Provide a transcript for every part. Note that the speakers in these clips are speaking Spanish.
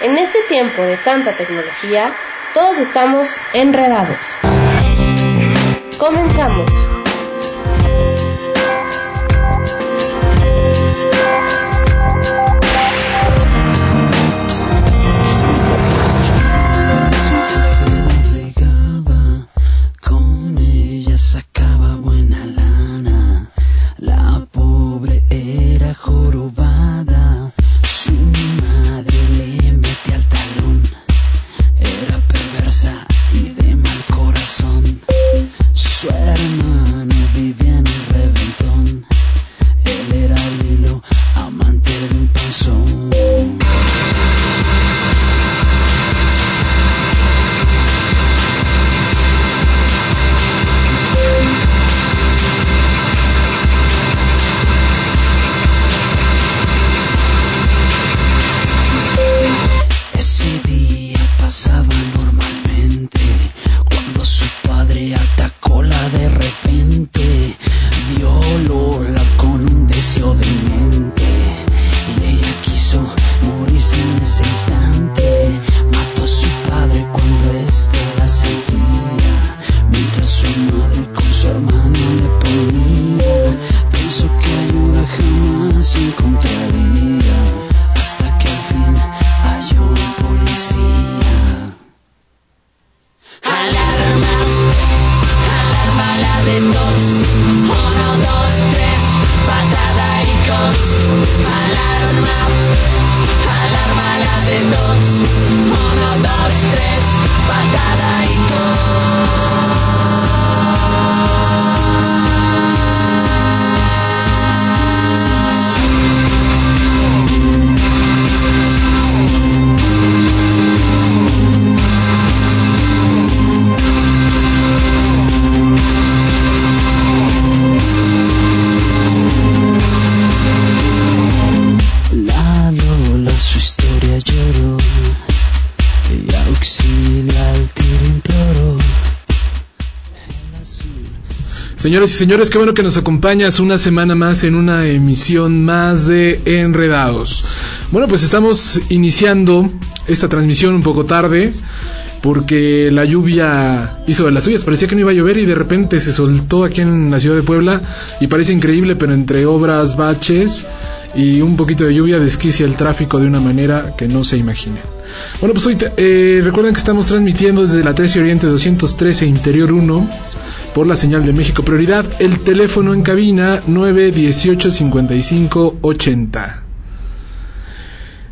En este tiempo de tanta tecnología, todos estamos enredados. Comenzamos. Señores y señores, qué bueno que nos acompañas una semana más en una emisión más de Enredados. Bueno, pues estamos iniciando esta transmisión un poco tarde porque la lluvia hizo de las suyas, parecía que no iba a llover y de repente se soltó aquí en la ciudad de Puebla y parece increíble, pero entre obras, baches y un poquito de lluvia desquicia el tráfico de una manera que no se imagina. Bueno, pues hoy eh, recuerden que estamos transmitiendo desde la 13 Oriente 213 Interior 1 por la señal de México Prioridad. El teléfono en cabina 918 55 80.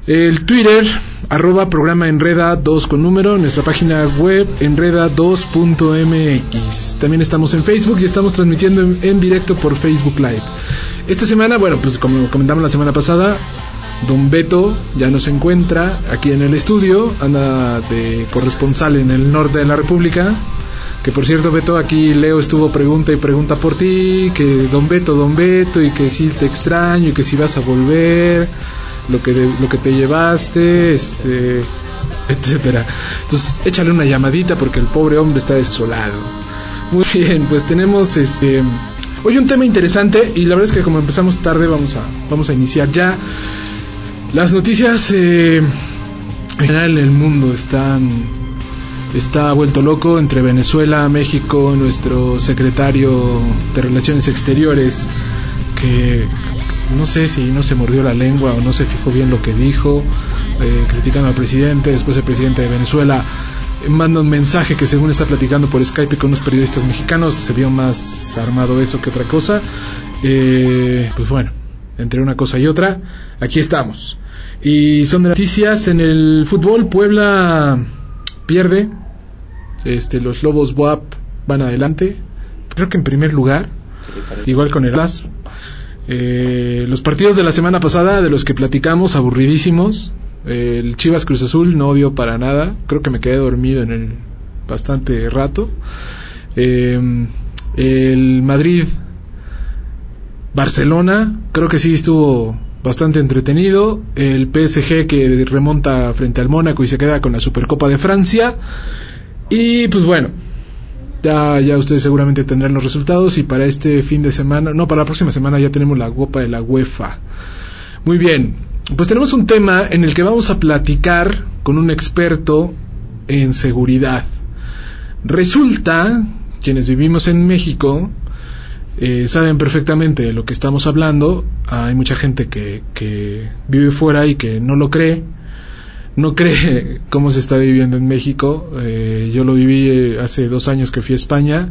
El Twitter, arroba programa Enreda 2 con número, nuestra página web enreda2.mx. También estamos en Facebook y estamos transmitiendo en, directo por Facebook Live. Esta semana, bueno, pues como comentamos la semana pasada, Don Beto ya no se encuentra aquí en el estudio, anda de corresponsal en el norte de la República, que por cierto, Beto, aquí Leo estuvo pregunta y pregunta por ti, que don Beto, don Beto, y que si te extraño, y que si vas a volver, lo que, lo que te llevaste, este, etcétera. Entonces, échale una llamadita porque el pobre hombre está desolado. Muy bien, pues tenemos este hoy un tema interesante y la verdad es que como empezamos tarde vamos a vamos a iniciar ya. Las noticias eh, en general en el mundo están está vuelto loco entre Venezuela, México, nuestro secretario de Relaciones Exteriores, que no sé si no se mordió la lengua o no se fijó bien lo que dijo, eh, criticando al presidente, después el presidente de Venezuela manda un mensaje que según está platicando por Skype con unos periodistas mexicanos, se vio más armado eso que otra cosa. Eh, pues bueno, entre una cosa y otra, aquí estamos. Y son de noticias en el fútbol, Puebla pierde. Este, los Lobos WAP van adelante. Creo que en primer lugar. Igual con el As. Eh, los partidos de la semana pasada, de los que platicamos, aburridísimos. el Chivas Cruz Azul no dio para nada. Creo que me quedé dormido en el bastante rato. Eh, el Madrid Barcelona, creo que sí estuvo bastante entretenido. El PSG que remonta frente al Mónaco y se queda con la Supercopa de Francia. Y pues bueno, ya, ya ustedes seguramente tendrán los resultados y para este fin de semana, no, para la próxima semana ya tenemos la Copa de la UEFA. Muy bien, pues tenemos un tema en el que vamos a platicar con un experto en seguridad. Resulta, quienes vivimos en México, eh, saben perfectamente de lo que estamos hablando. Hay mucha gente que, que vive fuera y que no lo cree. No cree cómo se está viviendo en México. Eh, yo lo viví eh, hace dos años que fui a España.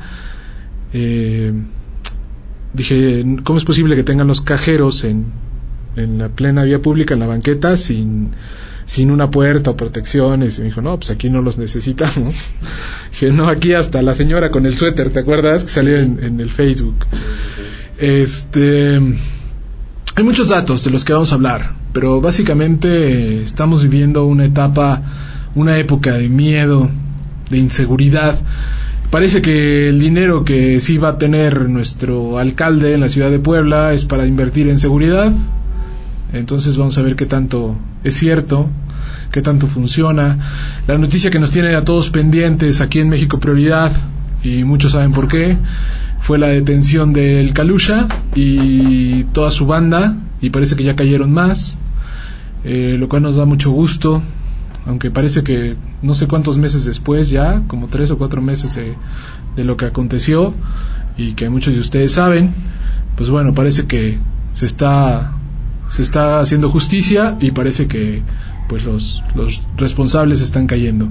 dije, ¿cómo es posible que tengan los cajeros en, en la plena vía pública, en la banqueta, sin, sin una puerta o protecciones? Y me dijo, no, pues aquí no los necesitamos. Dije, no, aquí hasta la señora con el suéter, ¿te acuerdas? Que salió en, el Facebook. Este. Hay muchos datos de los que vamos a hablar, pero básicamente estamos viviendo una etapa, una época de miedo, de inseguridad. Parece que el dinero que sí va a tener nuestro alcalde en la ciudad de Puebla es para invertir en seguridad. Entonces vamos a ver qué tanto es cierto qué tanto funciona. La noticia que nos tiene a todos pendientes aquí en México Prioridad, y muchos saben por qué, fue la detención del Calusha y toda su banda, y parece que ya cayeron más, eh, lo cual nos da mucho gusto, aunque parece que no sé cuántos meses después ya, como tres o cuatro meses de, lo que aconteció, y que muchos de ustedes saben, pues bueno, parece que se está se está haciendo justicia y parece que pues los, los responsables están cayendo.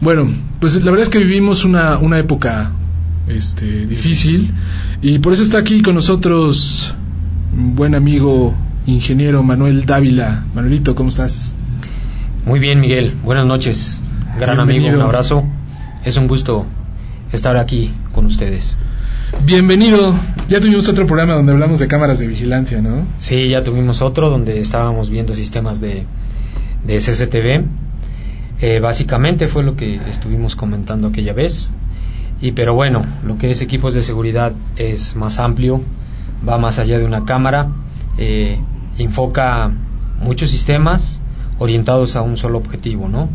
Bueno, pues la verdad es que vivimos una, una época este, difícil y por eso está aquí con nosotros un buen amigo ingeniero Manuel Dávila. Manuelito, ¿cómo estás? Muy bien, Miguel. Buenas noches. Gran amigo, un abrazo. Es un gusto estar aquí con ustedes. Bienvenido. Ya tuvimos otro programa donde hablamos de cámaras de vigilancia, ¿no? Sí, ya tuvimos otro donde estábamos viendo sistemas de, de CCTV. Eh, básicamente fue lo que estuvimos comentando aquella vez. Y pero bueno, lo que es equipos de seguridad es más amplio, va más allá de una cámara, eh, enfoca muchos sistemas orientados a un solo objetivo, ¿no?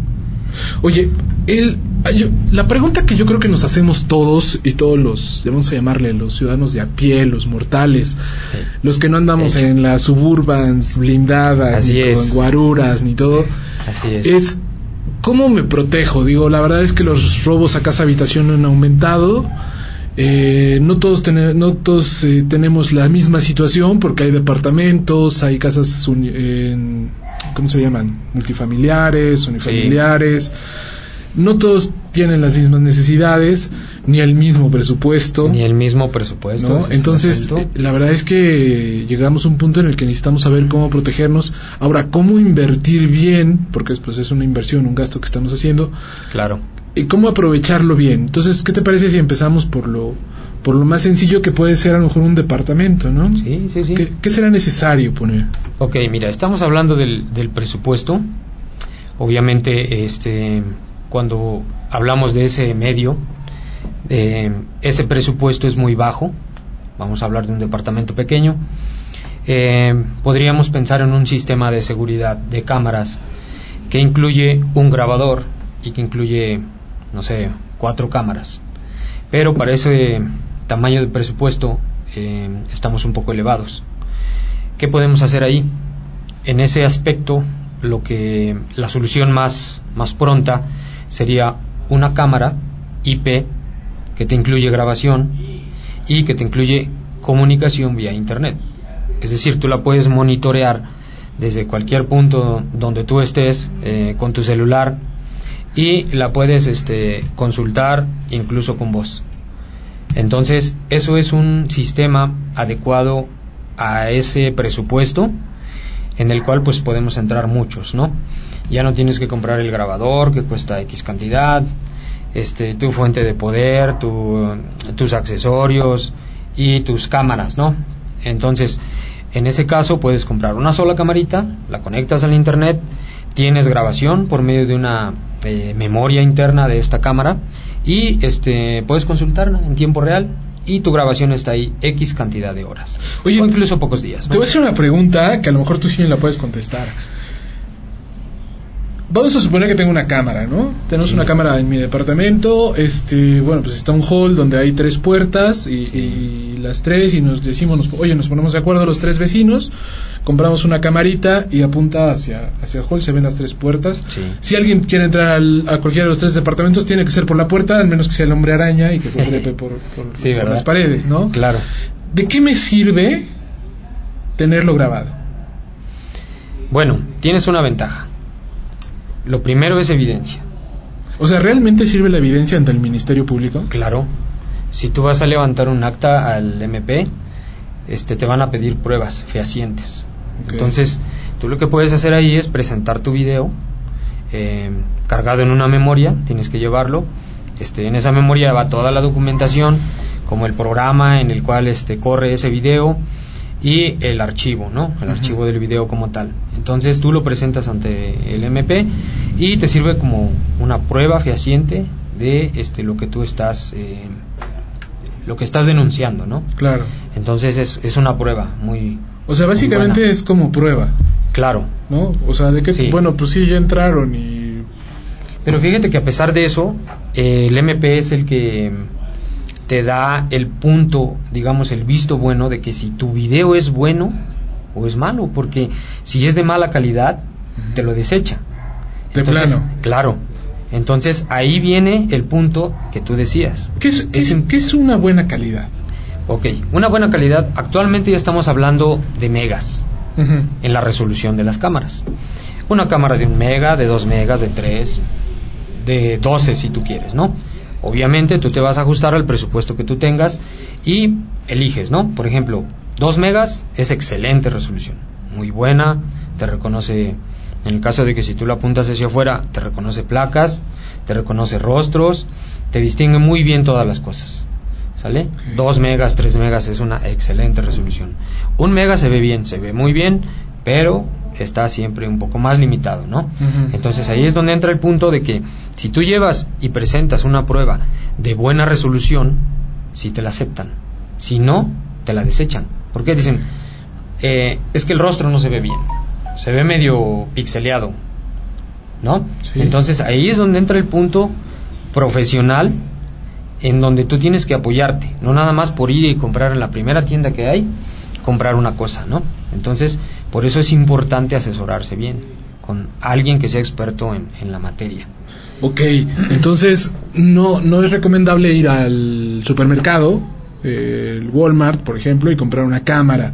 Oye, el, la pregunta que yo creo que nos hacemos todos y todos los, vamos a llamarle los ciudadanos de a pie, los mortales, los que no andamos en las suburbans blindadas, ni con guaruras, ni todo, es. ¿cómo me protejo? Digo, la verdad es que los robos a casa habitación han aumentado. Eh, no todos, no todos eh, tenemos la misma situación porque hay departamentos, hay casas, ¿cómo se llaman? Multifamiliares, unifamiliares. No todos tienen las mismas necesidades, ni el mismo presupuesto. Ni el mismo presupuesto. Entonces, eh, la verdad es que llegamos a un punto en el que necesitamos saber cómo protegernos. Ahora, cómo invertir bien, porque pues, es una inversión, un gasto que estamos haciendo. Claro y cómo aprovecharlo bien. Entonces, ¿qué te parece si empezamos por lo por lo más sencillo que puede ser a lo mejor un departamento, ¿no? Sí, sí, sí. ¿Qué, será necesario poner? Ok, mira, estamos hablando del, del presupuesto. Obviamente, este, cuando hablamos de ese medio, eh, ese presupuesto es muy bajo. Vamos a hablar de un departamento pequeño. Eh, podríamos pensar en un sistema de seguridad de cámaras que incluye un grabador y que incluye no sé, cuatro cámaras. Pero para ese tamaño de presupuesto eh, estamos un poco elevados. ¿Qué podemos hacer ahí? En ese aspecto, lo que la solución más, más pronta sería una cámara IP que te incluye grabación y que te incluye comunicación vía internet. Es decir, tú la puedes monitorear desde cualquier punto donde tú estés eh, con tu celular y la puedes este, consultar incluso con voz. Entonces, eso es un sistema adecuado a ese presupuesto en el cual pues podemos entrar muchos, ¿no? Ya no tienes que comprar el grabador que cuesta X cantidad, este, tu fuente de poder, tus accesorios y tus cámaras, ¿no? Entonces, en ese caso puedes comprar una sola camarita, la conectas al internet, tienes grabación por medio de una memoria interna de esta cámara y este puedes consultarla en tiempo real y tu grabación está ahí X cantidad de horas. Oye, o incluso pocos días. Te voy a hacer una pregunta que a lo mejor tú sí la puedes contestar. Vamos a suponer que tengo una cámara, ¿no? Tenemos una cámara en mi departamento, este, bueno, pues está un hall donde hay tres puertas y, las tres y nos decimos, oye, nos ponemos de acuerdo los tres vecinos, compramos una camarita y apunta hacia, hacia el hall, se ven las tres puertas. Si alguien quiere entrar a cualquiera de los tres departamentos, tiene que ser por la puerta, al menos que sea el hombre araña y que se trepe por, por las paredes, ¿no? Claro. ¿De qué me sirve tenerlo grabado? Bueno, tienes una ventaja lo primero es evidencia. O sea, ¿realmente sirve la evidencia ante el Ministerio Público? Claro. Si tú vas a levantar un acta al MP, este, te van a pedir pruebas fehacientes. Entonces, tú lo que puedes hacer ahí es presentar tu video eh, cargado en una memoria, tienes que llevarlo. Este, en esa memoria va toda la documentación, como el programa en el cual este, corre ese video, y el archivo, ¿no? El archivo del video como tal. Entonces tú lo presentas ante el MP y te sirve como una prueba fehaciente de este lo que tú estás eh, lo que estás denunciando, ¿no? Claro. Entonces es, es una prueba muy o sea, básicamente es como prueba. Claro. ¿No? O sea, de que, bueno, pues sí, ya entraron y... Pero fíjate que a pesar de eso, eh, el MP es el que te da el punto, digamos, el visto bueno de que si tu video es bueno o es malo, porque si es de mala calidad, te lo desecha. De plano. Claro. Entonces ahí viene el punto que tú decías. ¿Qué es, es, una buena calidad? Ok, una buena calidad, actualmente ya estamos hablando de megas en la resolución de las cámaras. Una cámara de un mega, de dos megas, de tres, de doce si tú quieres, ¿no? Obviamente tú te vas a ajustar al presupuesto que tú tengas y eliges, ¿no? Por ejemplo, 2 megas es excelente resolución, muy buena, te reconoce, en el caso de que si tú la apuntas hacia afuera, te reconoce placas, te reconoce rostros, te distingue muy bien todas las cosas. ¿Sale? 2 megas, 3 megas es una excelente resolución. Un mega se ve bien, se ve muy bien, pero está siempre un poco más limitado, ¿no? Entonces ahí es donde entra el punto de que si tú llevas y presentas una prueba de buena resolución, si te la aceptan. Si no, te la desechan. ¿Por qué? Dicen, eh, es que el rostro no se ve bien, se ve medio pixeleado, ¿no? Entonces ahí es donde entra el punto profesional en donde tú tienes que apoyarte, no nada más por ir y comprar en la primera tienda que hay, comprar una cosa, ¿no? Entonces, por eso es importante asesorarse bien con alguien que sea experto en, la materia. Ok, entonces no, no es recomendable ir al supermercado, el Walmart, por ejemplo, y comprar una cámara.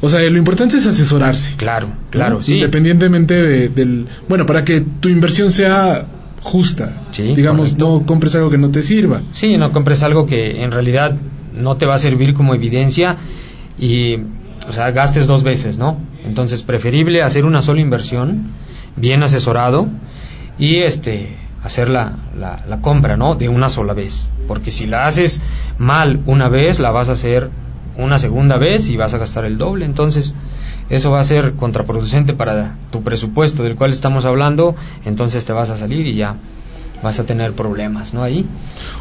O sea, lo importante es asesorarse. Claro, claro, sí. Independientemente del... Bueno, para que tu inversión sea justa. Sí, Digamos, no compres algo que no te sirva. Sí, no compres algo que en realidad no te va a servir como evidencia y o sea, gastes dos veces, ¿no? Entonces, preferible hacer una sola inversión, bien asesorado, y este hacer la, la, compra, ¿no? De una sola vez. Porque si la haces mal una vez, la vas a hacer una segunda vez y vas a gastar el doble. Entonces, eso va a ser contraproducente para tu presupuesto del cual estamos hablando. Entonces te vas a salir y ya vas a tener problemas, ¿no? Ahí.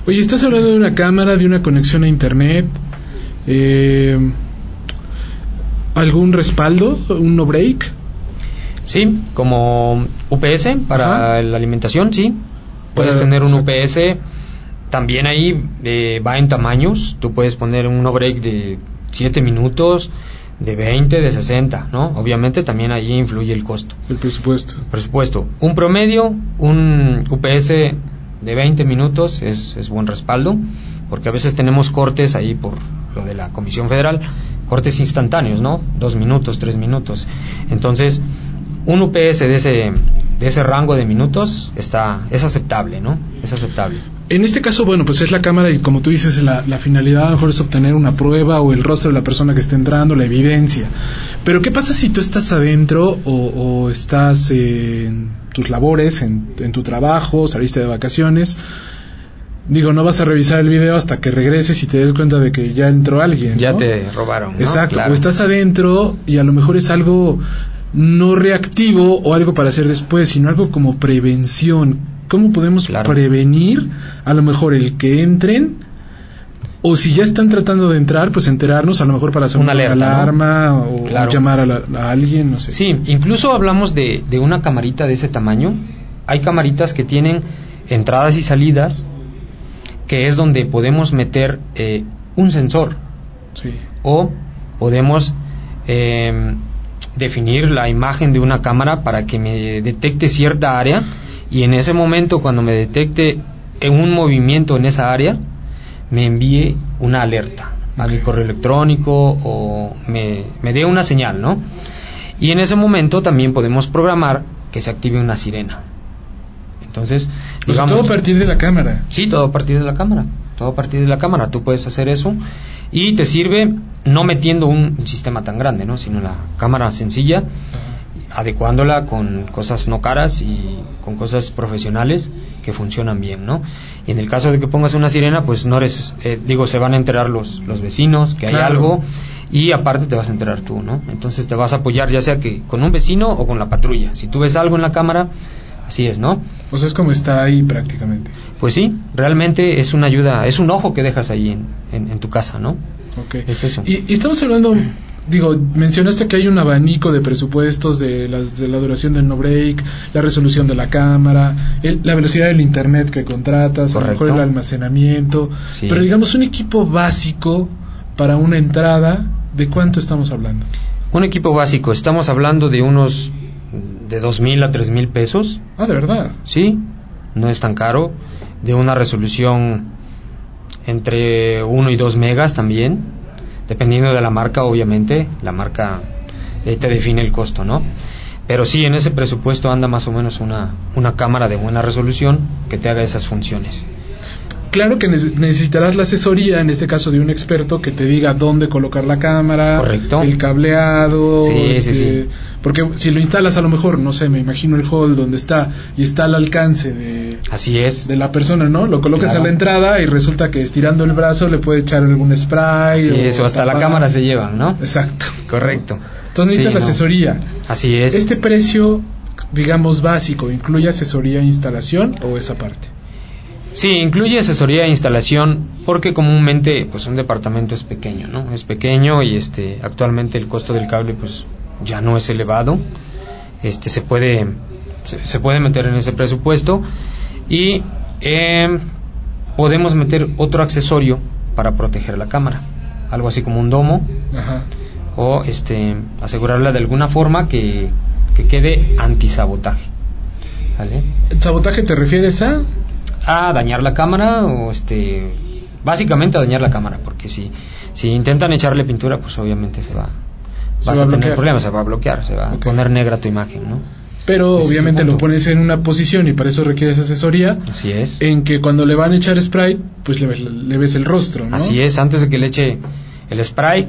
Oye, estás hablando de una cámara, de una conexión a internet. Eh, algún respaldo, un no break? Sí, como UPS para la alimentación, sí. Puedes tener un UPS. También ahí eh, va en tamaños. Tú puedes poner un no break de 7 minutos, de 20, de 60, ¿no? Obviamente también ahí influye el costo. El presupuesto. El presupuesto. Un promedio, un UPS de 20 minutos es, es buen respaldo, porque a veces tenemos cortes ahí por lo de la Comisión Federal cortes instantáneos, ¿no? Dos minutos, tres minutos. Entonces, un UPS de ese, de ese rango de minutos está, es aceptable, ¿no? Es aceptable. En este caso, bueno, pues es la cámara y como tú dices, la, finalidad a lo mejor es obtener una prueba o el rostro de la persona que está entrando, la evidencia. Pero ¿qué pasa si tú estás adentro o, estás en tus labores, en, en tu trabajo, saliste de vacaciones? Digo, no vas a revisar el video hasta que regreses y te des cuenta de que ya entró alguien. Ya te robaron. Exacto. O estás adentro y a lo mejor es algo no reactivo o algo para hacer después, sino algo como prevención. ¿Cómo podemos prevenir a lo mejor el que entren? O si ya están tratando de entrar, pues enterarnos a lo mejor para hacer una, alarma o llamar a, alguien, no sé. Sí, incluso hablamos de, de una camarita de ese tamaño hay camaritas que tienen entradas y salidas, que es donde podemos meter eh, un sensor Sí. o podemos eh, definir la imagen de una cámara para que me detecte cierta área y en ese momento cuando me detecte en un movimiento en esa área me envíe una alerta a mi correo electrónico o me, me dé una señal, ¿no? Y en ese momento también podemos programar que se active una sirena. Entonces, Pues digamos, todo a partir de la cámara. Sí, todo a partir de la cámara. Todo a partir de la cámara. Tú puedes hacer eso y te sirve no metiendo un sistema tan grande, ¿no? Sino la cámara sencilla, adecuándola con cosas no caras y con cosas profesionales que funcionan bien, ¿no? Y en el caso de que pongas una sirena, pues no eres, eh, digo, se van a enterar los, los vecinos que hay Claro. algo y aparte te vas a enterar tú, ¿no? Entonces te vas a apoyar ya sea que con un vecino o con la patrulla. Si tú ves algo en la cámara, así es, ¿no? Sea, es como está ahí prácticamente. Pues sí, realmente es una ayuda, es un ojo que dejas ahí en, en- en tu casa, ¿no? Ok. Es eso. Y, y estamos hablando, digo, mencionaste que hay un abanico de presupuestos de, las, de la duración del no break, la resolución de la cámara, el- la velocidad del internet que contratas, a lo mejor el almacenamiento. Sí. Pero digamos, un equipo básico para una entrada, ¿de cuánto estamos hablando? Un equipo básico, estamos hablando de unos de dos mil a tres mil pesos, Ah, de verdad. ¿sí? No es tan caro, de una resolución entre 1 y 2 megas también, dependiendo de la marca, obviamente, la marca eh, te define el costo, ¿no? Pero sí, en ese presupuesto anda más o menos una, una cámara de buena resolución que te haga esas funciones. Claro que neces- necesitarás la asesoría, en este caso de un experto, que te diga dónde colocar la cámara, Correcto. el cableado, Sí, sí, este, sí. porque si lo instalas a lo mejor, no sé, me imagino el hall donde está y está al alcance de, Así es. de la persona, ¿no? Lo colocas Claro. a la entrada y resulta que estirando el brazo le puede echar algún spray. Así o es, o hasta la cámara se llevan, ¿no? Exacto. Correcto. Entonces necesitas Sí, la no. asesoría. Así es. Este precio, digamos, básico, ¿incluye asesoría e instalación o esa parte? Sí, incluye asesoría e instalación porque comúnmente pues un departamento es pequeño, ¿no? Es pequeño y este actualmente el costo del cable pues ya no es elevado. Este se puede se, se puede meter en ese presupuesto y eh, podemos meter otro accesorio para proteger la cámara, algo así como un domo Ajá. o este asegurarla de alguna forma que, que quede antisabotaje. ¿Vale? ¿Sabotaje te refieres a? A dañar la cámara o este básicamente a dañar la cámara porque si si intentan echarle pintura pues obviamente se va Se vas va a tener problemas se va a bloquear se va a poner negra tu imagen no Pero Ese obviamente lo pones en una posición y para eso requieres asesoría. así es. En que cuando le van a echar spray, pues le ves, le ves el rostro, ¿no? así es antes de que le eche el spray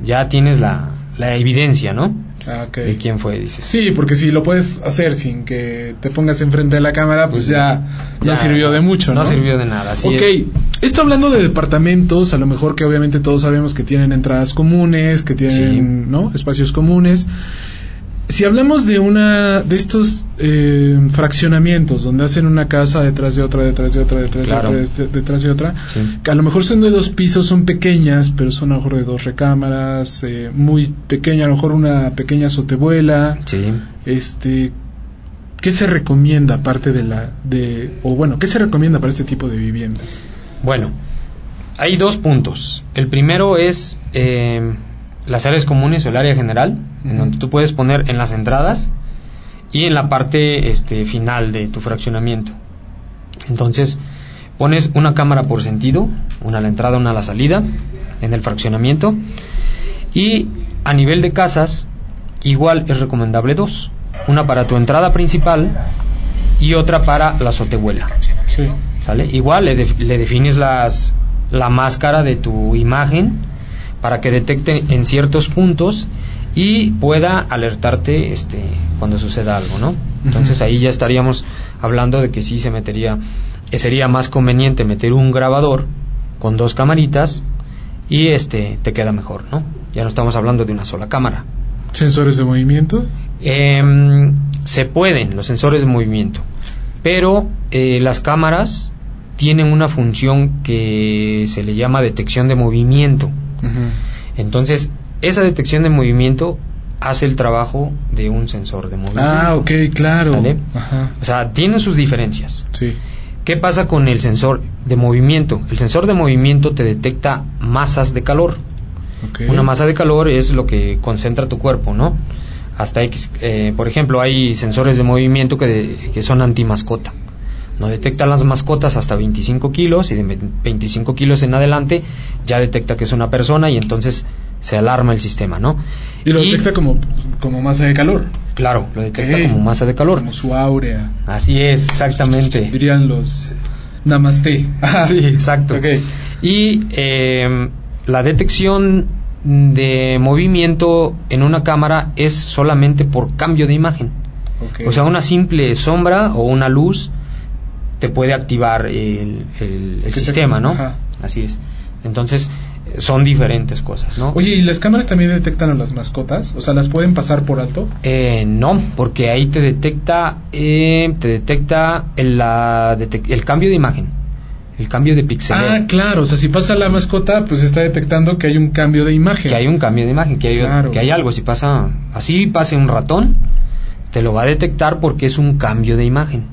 ya tienes la, la evidencia no Ah, de quién fue dices Sí, porque si lo puedes hacer sin que te pongas enfrente de la cámara, pues ya, ya Ya, sirvió de mucho, ¿no? no sirvió de nada así ok, es esto hablando de departamentos, a lo mejor que obviamente todos sabemos que tienen entradas comunes, que tienen, Sí. ¿no? Espacios comunes. Si hablamos de una de estos eh, fraccionamientos donde hacen una casa detrás de otra, detrás de otra, detrás Claro. de otra, detrás de otra, Sí. que a lo mejor son de dos pisos, son pequeñas, pero son a lo mejor de dos recámaras, eh, muy pequeña, a lo mejor una pequeña azotebuela, sí este ¿qué se recomienda aparte de la de o bueno, qué se recomienda para este tipo de viviendas? Bueno, hay dos puntos. El primero es eh, las áreas comunes o el área general, en donde tú puedes poner en las entradas y en la parte este, final de tu fraccionamiento. Entonces, pones una cámara por sentido, una a la entrada, una a la salida, en el fraccionamiento. Y a nivel de casas, igual es recomendable dos. Una para tu entrada principal y otra para la azotehuela. Sí. ¿Sale? Igual le, le defines las, la máscara de tu imagen para que detecte en ciertos puntos y pueda alertarte este, cuando suceda algo, ¿no? Entonces ahí ya estaríamos hablando de que sí se metería, que sería más conveniente meter un grabador con dos camaritas y este te queda mejor, ¿no? Ya no estamos hablando de una sola cámara. Sensores de movimiento. Em, se pueden los sensores de movimiento, pero eh, las cámaras tienen una función que se le llama detección de movimiento. Entonces, esa detección de movimiento hace el trabajo de un sensor de movimiento. Ah, ok, claro. O sea, tiene sus diferencias. Sí. ¿Qué pasa con el sensor de movimiento? El sensor de movimiento te detecta masas de calor. Una masa de calor es lo que concentra tu cuerpo, ¿no? Hasta X, eh, por ejemplo, hay sensores de movimiento que, que son anti-mascota. No detecta las mascotas hasta 25 kilos y de 25 kilos en adelante ya detecta que es una persona y entonces se alarma el sistema, ¿no? Y lo detecta como, como masa de calor. Claro, lo detecta como masa de calor. Como su áurea. Así es, exactamente. Dirían los namaste. Sí, exacto. Ok. Y eh, la detección de movimiento en una cámara es solamente por cambio de imagen. ok. O sea, una simple sombra o una luz te puede activar el, el- el Que te- sistema, ¿no? ajá. Así es. Entonces, son diferentes cosas, ¿no? Oye, ¿y las cámaras también detectan a las mascotas? O sea, ¿las pueden pasar por alto? Eh, no, porque ahí te detecta, eh, te detecta el, la el cambio de imagen, el cambio de pixeleo. Ah, claro. O sea, si pasa la mascota, pues está detectando que hay un cambio de imagen. que hay un cambio de imagen, que hay, Claro. que hay algo. Si pasa así, pase un ratón, te lo va a detectar porque es un cambio de imagen.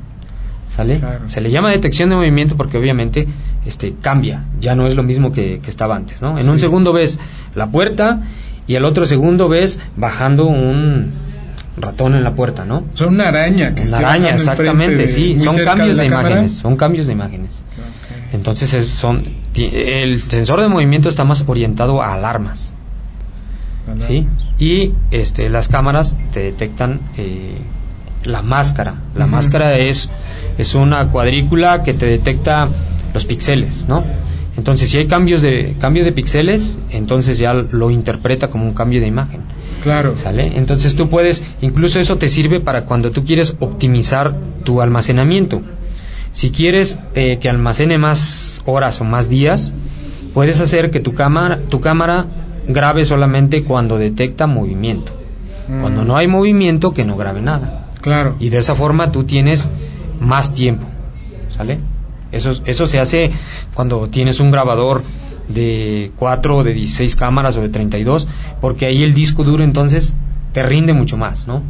¿Sale? Claro. Se le llama detección de movimiento porque obviamente este cambia, ya no es lo mismo que, que estaba antes, ¿no? En un segundo ves la puerta y el otro segundo ves bajando un ratón en la puerta, ¿no? Sea, una araña que Una araña, exactamente, de- sí, son cambios de, imágenes, son cambios de imágenes. Entonces es, son el sensor de movimiento está más orientado a alarmas. Alarma. ¿sí? Y este, las cámaras te detectan eh, la máscara. La máscara es, es una cuadrícula que te detecta los píxeles, ¿no? Entonces, si hay cambios de cambio de píxeles, entonces ya lo interpreta como un cambio de imagen, Claro. ¿sale? Entonces tú puedes, incluso eso te sirve para cuando tú quieres optimizar tu almacenamiento. Si quieres eh, que almacene más horas o más días, puedes hacer que tu cámara, tu cámara grabe solamente cuando detecta movimiento. Mm. Cuando no hay movimiento, que no grabe nada. Claro. Y de esa forma tú tienes más tiempo. ¿Sale? Eso, eso se hace cuando tienes un grabador de 4 o de 16 cámaras o de 32, porque ahí el disco duro entonces te rinde mucho más, ¿no?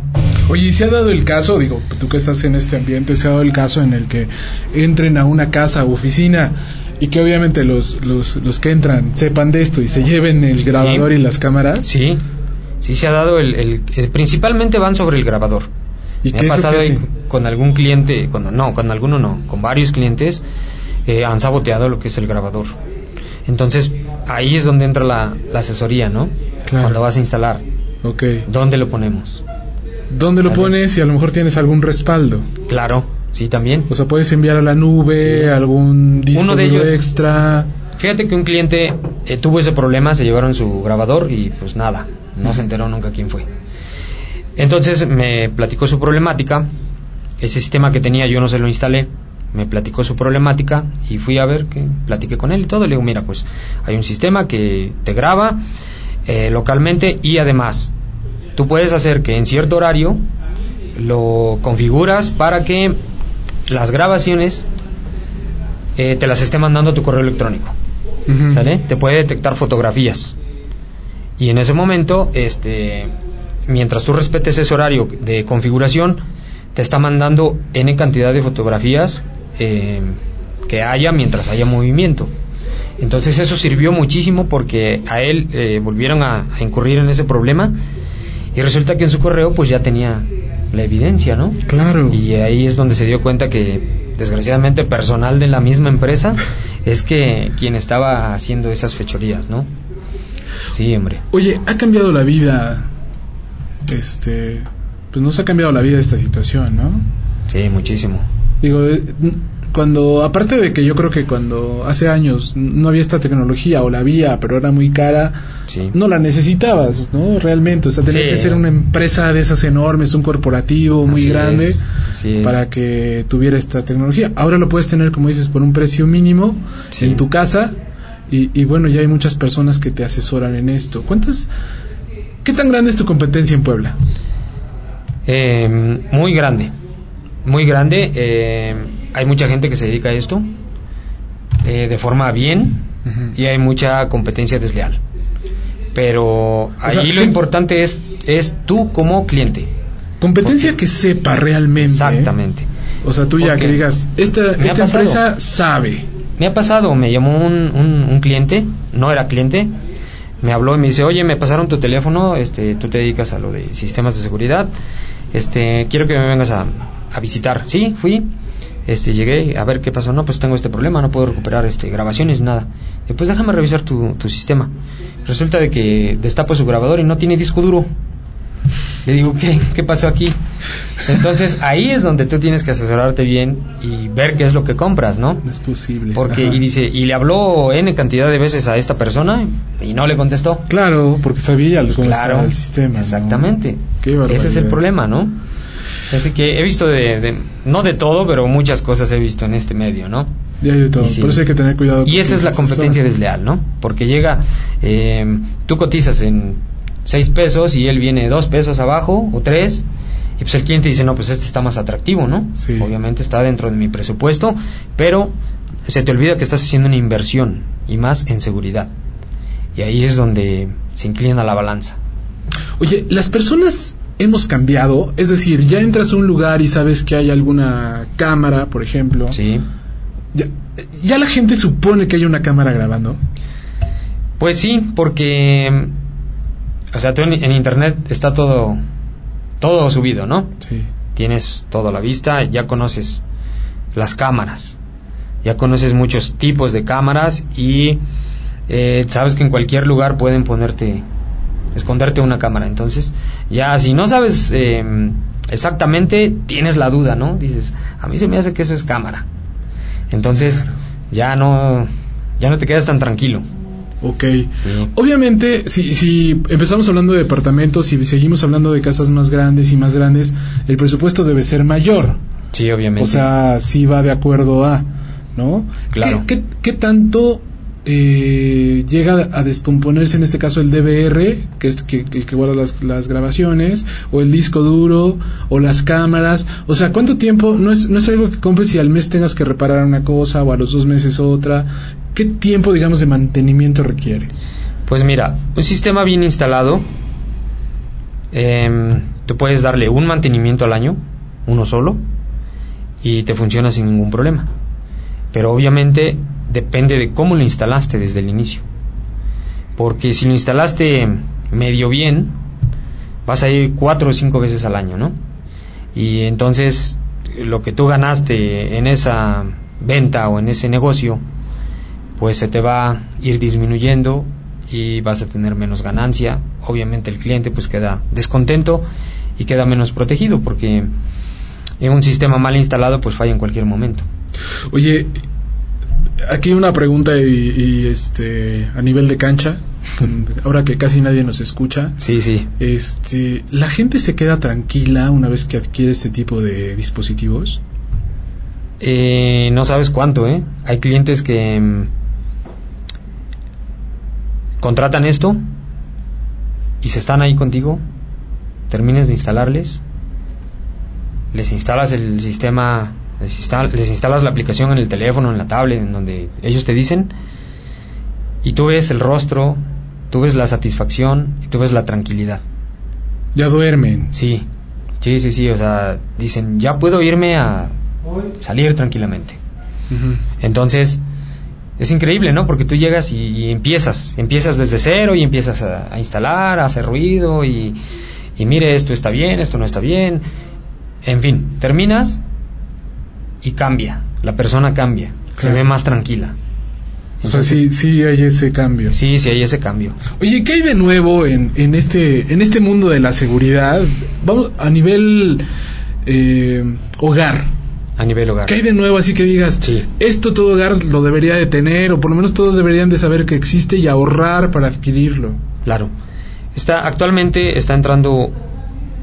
Oye, ¿y se ha dado el caso, digo, tú que estás en este ambiente, se ha dado el caso en el que entren a una casa u oficina y que obviamente los, los, los que entran sepan de esto y se lleven el grabador Sí. y las cámaras? Sí, sí se ha dado el, el- el- principalmente van sobre el grabador. ¿Y Me ha pasado ahí con algún cliente, con, no, con alguno no, con varios clientes eh, han saboteado lo que es el grabador. Entonces ahí es donde entra la, la asesoría, ¿no? Claro. Cuando vas a instalar, Ok. ¿dónde lo ponemos? ¿Dónde lo pones y a lo mejor tienes algún respaldo? Claro, sí también. O sea, puedes enviar a la nube Sí. algún disco Uno de ellos- extra. Fíjate que un cliente eh, tuvo ese problema, se llevaron su grabador y pues nada, no se enteró nunca quién fue. Entonces me platicó su problemática, ese sistema que tenía yo no se lo instalé, me platicó su problemática y fui a ver que platiqué con él y todo. Le digo, mira, pues hay un sistema que te graba eh, localmente y además tú puedes hacer que en cierto horario lo configuras para que las grabaciones eh, te las esté mandando a tu correo electrónico. ¿Sale? Te puede detectar fotografías. Y en ese momento, este, mientras tú respetes ese horario de configuración, te está mandando n cantidad de fotografías eh, que haya mientras haya movimiento. Entonces eso sirvió muchísimo porque a él eh, volvieron a, a incurrir en ese problema y resulta que en su correo pues ya tenía la evidencia, ¿no? Claro. Y ahí es donde se dio cuenta que, desgraciadamente, personal de la misma empresa es que quien estaba haciendo esas fechorías, ¿no? Sí, hombre. Oye, ha cambiado la vida. Este. Pues nos ha cambiado la vida esta situación, ¿no? Sí, muchísimo. Digo, eh, cuando, aparte de que yo creo que cuando hace años no había esta tecnología o la había, pero era muy cara, Sí. no la necesitabas, ¿no? Realmente, o sea, tenía Sí. que ser una empresa de esas enormes, un corporativo muy Así grande es, para que tuviera esta tecnología. Ahora lo puedes tener, como dices, por un precio mínimo Sí. en tu casa y, y bueno, ya hay muchas personas que te asesoran en esto. ¿Cuántas, qué tan grande es tu competencia en Puebla? Eh, muy grande, muy grande. eh, hay mucha gente que se dedica a esto eh, de forma bien y hay mucha competencia desleal. Pero ahí lo importante es, es tú como cliente. Competencia que sepa realmente. ¿eh? Exactamente. O sea, tú ya que digas, esta, esta empresa sabe. Me ha pasado, me llamó un, un, cliente, no era cliente, me habló y me dice, oye, me pasaron tu teléfono, este, tú te dedicas a lo de sistemas de seguridad, este, quiero que me vengas a, a visitar. Sí, fui, este, llegué a ver qué pasó, no, pues tengo este problema, no puedo recuperar este, grabaciones, nada. Después déjame revisar tu, tu sistema. Resulta de que destapo su grabador y no tiene disco duro. Le digo, ¿qué, ¿qué pasó aquí? Entonces ahí es donde tú tienes que asesorarte bien y ver qué es lo que compras, ¿no? Es posible. Porque, y dice, y le habló N cantidad de veces a esta persona y no le contestó. Claro, porque sabía cómo estaba el sistema. Exactamente. Ese es el problema, ¿no? Así que he visto de, no de todo, pero muchas cosas he visto en este medio, ¿no? Ya hay de todo, por eso hay que tener cuidado. Y esa es la competencia desleal, ¿no? Porque llega, eh, tú cotizas en 6 pesos y él viene 2 pesos abajo o 3 y pues el cliente dice, no, pues este está más atractivo, ¿no? Obviamente está dentro de mi presupuesto, pero se te olvida que estás haciendo una inversión y más en seguridad. Y ahí es donde se inclina la balanza. Oye, las personas hemos cambiado, es decir, ya entras a un lugar y sabes que hay alguna cámara, por ejemplo. Sí. Ya, la gente supone que hay una cámara grabando. Pues sí, porque o sea, tú en, internet está todo todo subido, ¿no? Sí. Tienes toda la vista, ya conoces las cámaras, ya conoces muchos tipos de cámaras y eh, sabes que en cualquier lugar pueden ponerte esconderte una cámara. Entonces, ya si no sabes eh, exactamente, tienes la duda, ¿no? Dices, a mí se me hace que eso es cámara. Entonces, ya no, ya no te quedas tan tranquilo. Ok. Obviamente, si, si empezamos hablando de departamentos y seguimos hablando de casas más grandes y más grandes, el presupuesto debe ser mayor. Sí, obviamente. O sea, sí va de acuerdo a, ¿no? Claro. qué, qué tanto eh, llega a descomponerse en este caso el DVR, que es que, que guarda las, las, grabaciones, o el disco duro, o las cámaras. O sea, ¿cuánto tiempo? No es, no es algo que compres y al mes tengas que reparar una cosa o a los dos meses otra. ¿Qué tiempo, digamos, de mantenimiento requiere? Pues mira, un sistema bien instalado, eh, tú puedes darle un mantenimiento al año, uno solo, y te funciona sin ningún problema. Pero obviamente depende de cómo lo instalaste desde el inicio. Porque si lo instalaste medio bien, vas a ir cuatro o cinco veces al año, ¿no? Y entonces lo que tú ganaste en esa venta o en ese negocio, pues se te va a ir disminuyendo y vas a tener menos ganancia. Obviamente el cliente pues queda descontento y queda menos protegido porque en un sistema mal instalado pues falla en cualquier momento. Oye, aquí una pregunta y, este a nivel de cancha ahora que casi nadie nos escucha sí sí este la gente se queda tranquila una vez que adquiere este tipo de dispositivos eh, no sabes cuánto eh hay clientes que mm, contratan esto y se están ahí contigo termines de instalarles les instalas el sistema les, instalas la aplicación en el teléfono, en la tablet, en donde ellos te dicen, y tú ves el rostro, tú ves la satisfacción y tú ves la tranquilidad. Ya duermen. Sí, sí, sí, sí, o sea, dicen, ya puedo irme a salir tranquilamente. Entonces, es increíble, ¿no? Porque tú llegas y, empiezas, empiezas desde cero y empiezas a, instalar, a hacer ruido y, y mire, esto está bien, esto no está bien. En fin, terminas y cambia, la persona cambia, se ve más tranquila. o sea, sí, sí hay ese cambio. Sí, sí hay ese cambio. Oye, ¿qué hay de nuevo en, en, este, en este mundo de la seguridad? Vamos a nivel eh, hogar. A nivel hogar. ¿Qué hay de nuevo así que digas, sí. esto todo hogar lo debería de tener, o por lo menos todos deberían de saber que existe y ahorrar para adquirirlo? Claro. Está, actualmente está entrando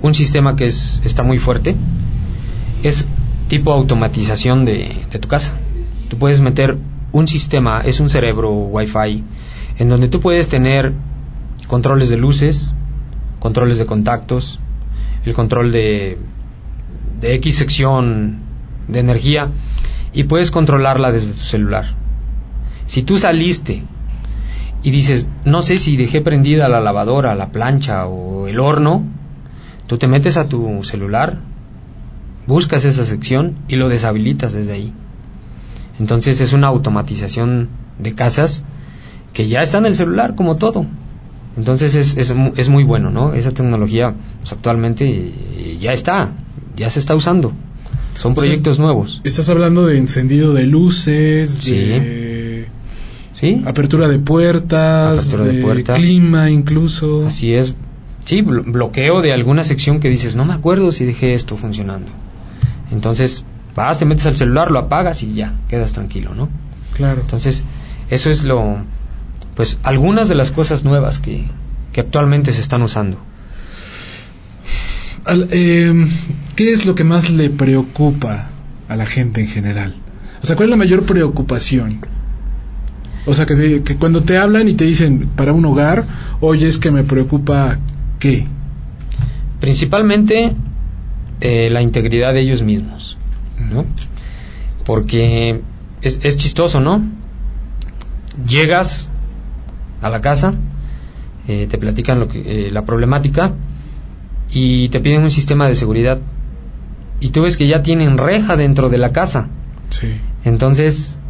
un sistema que es, está muy fuerte. Es tipo automatización de, tu casa. Tú puedes meter un sistema, es un cerebro Wi-Fi, en donde tú puedes tener controles de luces, controles de contactos, el control de, de X sección de energía y puedes controlarla desde tu celular. Si tú saliste y dices, no sé si dejé prendida la lavadora, la plancha o el horno, tú te metes a tu celular, buscas esa sección y lo deshabilitas desde ahí. Entonces es una automatización de casas que ya está en el celular como todo. Entonces es, es, es muy bueno, ¿no? Esa tecnología pues, actualmente ya está, ya se está usando. Son proyectos nuevos. Estás hablando de encendido de luces, de ¿Sí? apertura de puertas, Apertura de puertas. clima incluso. Así es. Sí, blo- bloqueo de alguna sección que dices, no me acuerdo si dejé esto funcionando. Entonces, vas, te metes al celular, lo apagas y ya, quedas tranquilo, ¿no? Claro. Entonces, eso es lo, pues, algunas de las cosas nuevas que, que actualmente se están usando. Al- eh, ¿Qué es lo que más le preocupa a la gente en general? O sea, ¿cuál es la mayor preocupación? O sea, que, cuando te hablan y te dicen para un hogar, oye, es que me preocupa qué. Principalmente eh, la integridad de ellos mismos, ¿no? Porque es, es chistoso, ¿no? Llegas a la casa, eh, te platican lo que, eh, la problemática y te piden un sistema de seguridad y tú ves que ya tienen reja dentro de la casa. Sí. Entonces,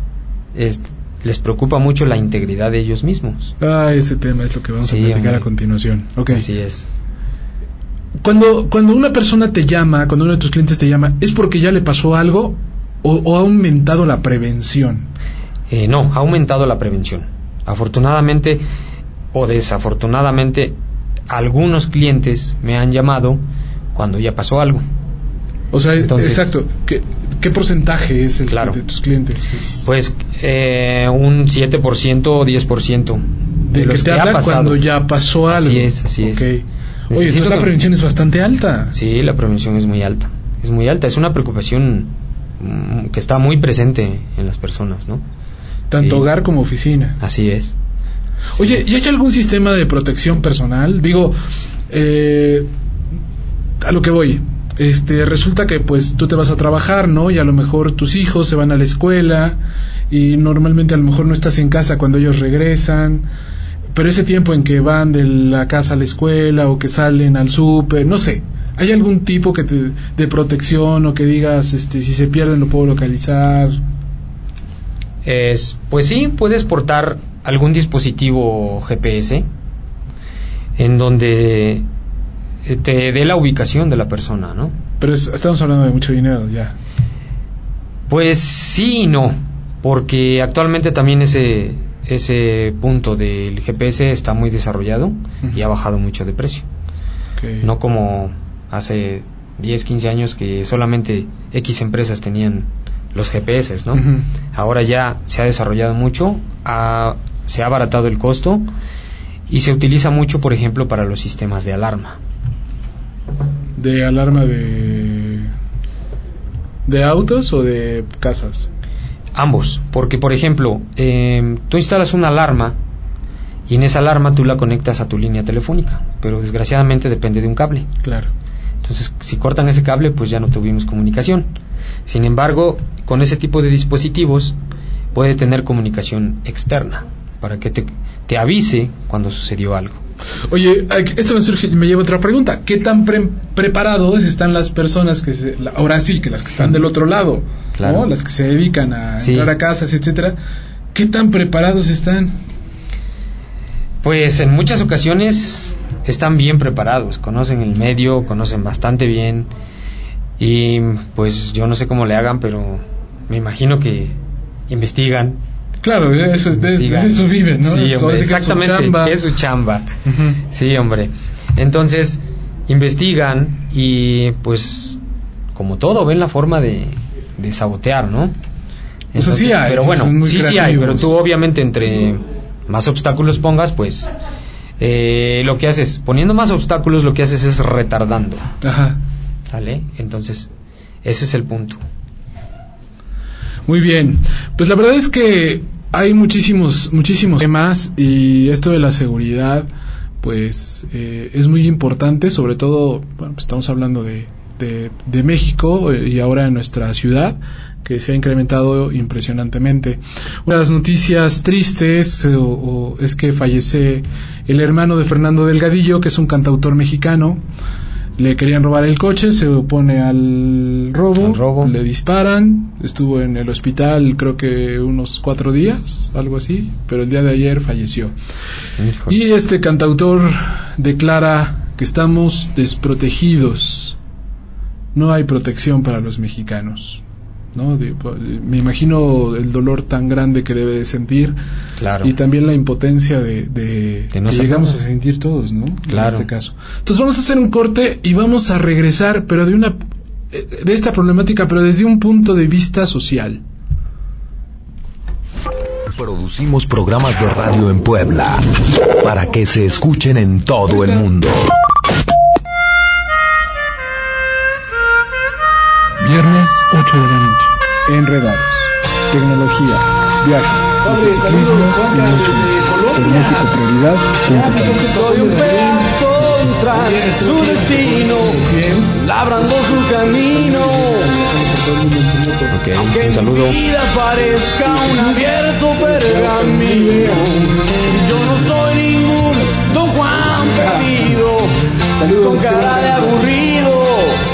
es- les preocupa mucho la integridad de ellos mismos. Ah, ese tema es lo que vamos Sí, a platicar hombre. a continuación. Ok. Así es. Cuando, cuando una persona te llama, cuando uno de tus clientes te llama, ¿es porque ya le pasó algo o, o ha aumentado la prevención? Eh, no, ha aumentado la prevención. Afortunadamente o desafortunadamente, algunos clientes me han llamado cuando ya pasó algo. O sea, Entonces- exacto. ¿Qué, qué porcentaje es el Claro. de tus clientes? Pues eh, un 7% o 10% de, de, que los te que ha habla pasado. cuando ya pasó algo. Así es, así es. Oye, entonces la que- prevención es bastante alta. Sí, la prevención es muy alta. Es muy alta. Es una preocupación mm, que está muy presente en las personas, ¿no? Tanto Sí. hogar como oficina. Así es. Oye, ¿y hay algún sistema de protección personal? Digo, eh, a lo que voy. Este, resulta que pues tú te vas a trabajar, ¿no? Y a lo mejor tus hijos se van a la escuela y normalmente a lo mejor no estás en casa cuando ellos regresan. Pero ese tiempo en que van de la casa a la escuela o que salen al súper, no sé, ¿hay algún tipo que te- de protección o que digas, este, si se pierden lo puedo localizar? Es, pues sí, puedes portar algún dispositivo GPS en donde eh, te dé la ubicación de la persona, ¿no? Pero es- estamos hablando de mucho dinero ya. Pues sí y no, porque actualmente también ese, ese punto del GPS está muy desarrollado y ha bajado mucho de precio. No como hace 10, 15 años que solamente X empresas tenían los GPS, ¿no? Ahora ya se ha desarrollado mucho, ha- se ha abaratado el costo y se utiliza mucho, por ejemplo, para los sistemas de alarma. ¿De alarma de. de autos o de casas? Ambos, porque por ejemplo, eh, tú instalas una alarma y en esa alarma tú la conectas a tu línea telefónica, pero desgraciadamente depende de un cable. Claro. Entonces, si cortan ese cable, pues ya no tuvimos comunicación. Sin embargo, con ese tipo de dispositivos puede tener comunicación externa para que te, te avise cuando sucedió algo. Oye, esto me surge, me lleva a otra pregunta. ¿Qué tan pre- preparados están las personas que se- ahora sí, que las que están del otro lado, Claro. ¿no? Las que se dedican a Sí. entrar a casas, etcétera. ¿Qué tan preparados están? Pues en muchas ocasiones están bien preparados, conocen el medio, conocen bastante bien y pues yo no sé cómo le hagan, pero me imagino que investigan. Claro, eso, de, de investigan. eso viven, ¿no? Sí, hombre, que es su exactamente, chamba. es su chamba. Sí, hombre. Entonces, investigan y pues como todo ven la forma de, de sabotear, ¿no? O sea, sí hay, pero bueno, sí, sí hay, pero tú obviamente entre más obstáculos pongas, pues eh, lo que haces, poniendo más obstáculos, lo que haces es retardando, Ajá. ¿Sale? Entonces, ese es el punto. Muy bien. Pues la verdad es que hay muchísimos, muchísimos temas y esto de la seguridad, pues eh, es muy importante, sobre todo, bueno, pues estamos hablando de, de, México eh, y ahora en nuestra ciudad que se ha incrementado impresionantemente. Una de las noticias tristes eh, es que fallece el hermano de Fernando Delgadillo, que es un cantautor mexicano. Le querían robar el coche, se opone al robo, le disparan, estuvo en el hospital creo que unos cuatro días, algo así, pero el día de ayer falleció. Y este cantautor declara que estamos desprotegidos, no hay protección para los mexicanos. ¿No? me imagino el dolor tan grande que debe de sentir y también la impotencia de, que llegamos a sentir todos, ¿no? En este caso. Entonces vamos a hacer un corte y vamos a regresar, pero de una de esta problemática, pero desde un punto de vista social. Producimos programas de radio en Puebla para que se escuchen en todo el mundo. Viernes 8 de la noche. Enredados. Tecnología, viajes, motociclismo y mucho más. Por México Prioridad. Soy un peatón tras su destino, labrando su camino. Okay, Aunque un saludo. mi vida parezca un abierto pergamino, yo no soy ningún Don Juan perdido, con cara de aburrido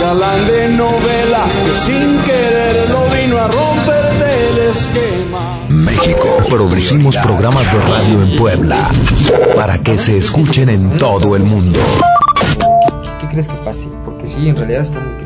galán de novela que sin querer lo vino a romperte el esquema. México. Producimos programas de radio en Puebla para que se escuchen en todo el mundo. ¿Qué crees que pase? Porque sí, en realidad está muy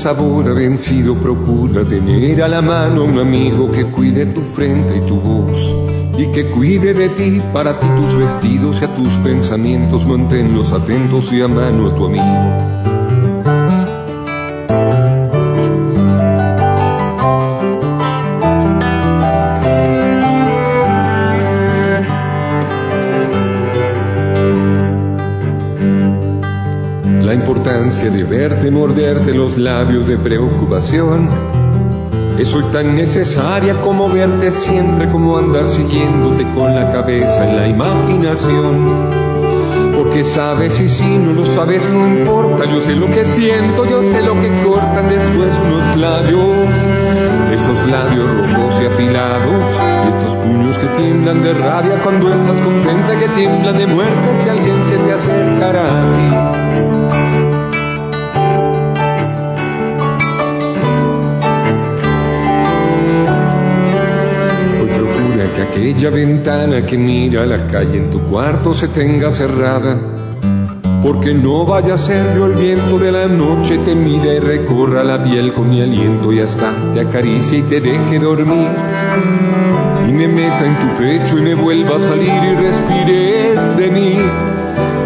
sabor ha vencido, procura tener a la mano un amigo que cuide tu frente y tu voz y que cuide de ti, para ti tus vestidos y a tus pensamientos, manténlos atentos y a mano a tu amigo. De verte morderte los labios de preocupación. Es hoy tan necesaria como verte siempre, como andar siguiéndote con la cabeza en la imaginación. Porque sabes y si no lo sabes no importa, yo sé lo que siento, yo sé lo que cortan después unos labios, esos labios rojos y afilados, y estos puños que tiemblan de rabia cuando estás contenta, que tiemblan de muerte si alguien se te acercará a ti. Aquella ventana que mira a la calle en tu cuarto se tenga cerrada. Porque no vaya a ser yo el viento de la noche te mira y recorra la piel con mi aliento y hasta te acaricie y te deje dormir. Y me meta en tu pecho y me vuelva a salir y respires de mí.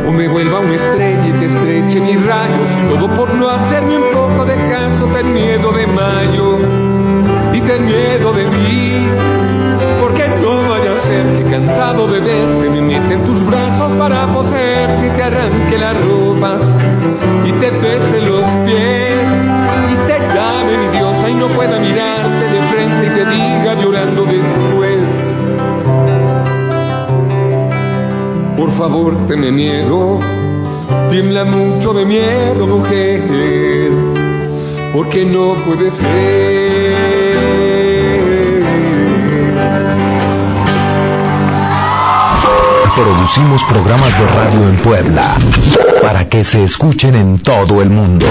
O me vuelva una estrella y te estreche mis rayos. Todo por no hacerme un poco de caso, ten miedo de mayo y ten miedo de mí que cansado de verte me mete en tus brazos para poseerte y te arranque las ropas y te pese los pies y te llame mi diosa y no pueda mirarte de frente y te diga llorando después. Por favor, te me niego, tiembla mucho de miedo, mujer, porque no puede ser. Producimos programas de radio en Puebla para que se escuchen en todo el mundo.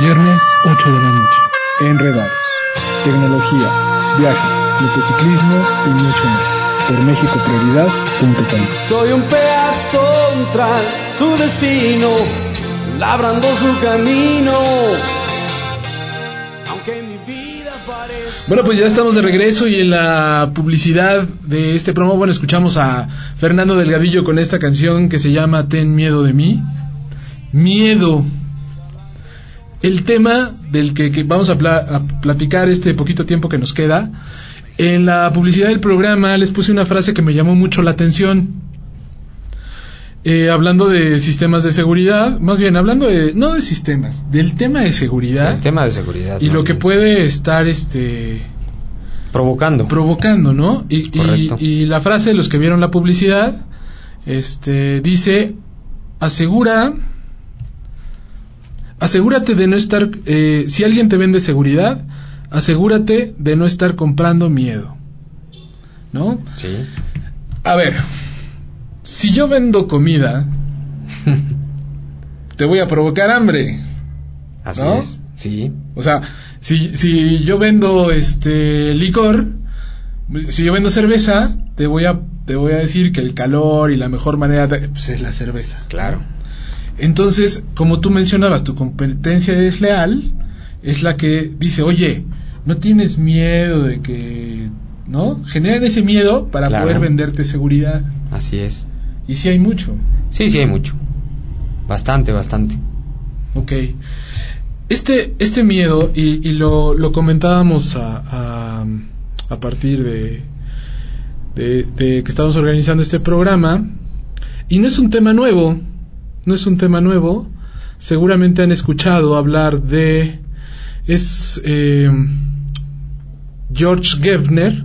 Viernes 8 de la noche. Enredados. Tecnología, viajes, motociclismo y mucho más. Por México. Soy un peatón tras su destino, labrando su camino. Bueno, pues ya estamos de regreso y en la publicidad de este promo, bueno, escuchamos a Fernando Delgadillo con esta canción que se llama Ten miedo de mí. Miedo. El tema del que, vamos a platicar este poquito tiempo que nos queda. En la publicidad del programa les puse una frase que me llamó mucho la atención. Eh, hablando de sistemas de seguridad, más bien hablando de, no de sistemas, del tema de seguridad El tema de seguridad. y lo que puede estar este Provocando. provocando, ¿no? Y, y, la frase, los que vieron la publicidad, este dice, asegura, asegúrate de no estar, eh, si alguien te vende seguridad, asegúrate de no estar comprando miedo, ¿no? sí. A ver, si yo vendo comida, te voy a provocar hambre. Así ¿No? es. Sí. O sea, si, si yo vendo este licor, si yo vendo cerveza, te voy a te voy a decir que el calor y la mejor manera de, pues, es la cerveza. Claro. Entonces, como tú mencionabas, tu competencia desleal es la que dice, oye, no tienes miedo de que, ¿no? Generan ese miedo para Claro. poder venderte seguridad. Así es. Y sí hay mucho. Sí, sí hay mucho. Bastante, bastante. Ok. Este, este miedo, y, y lo, lo comentábamos a, a, a partir de, de, de que estamos organizando este programa, y no es un tema nuevo, no es un tema nuevo, seguramente han escuchado hablar de, es eh, George Gebner,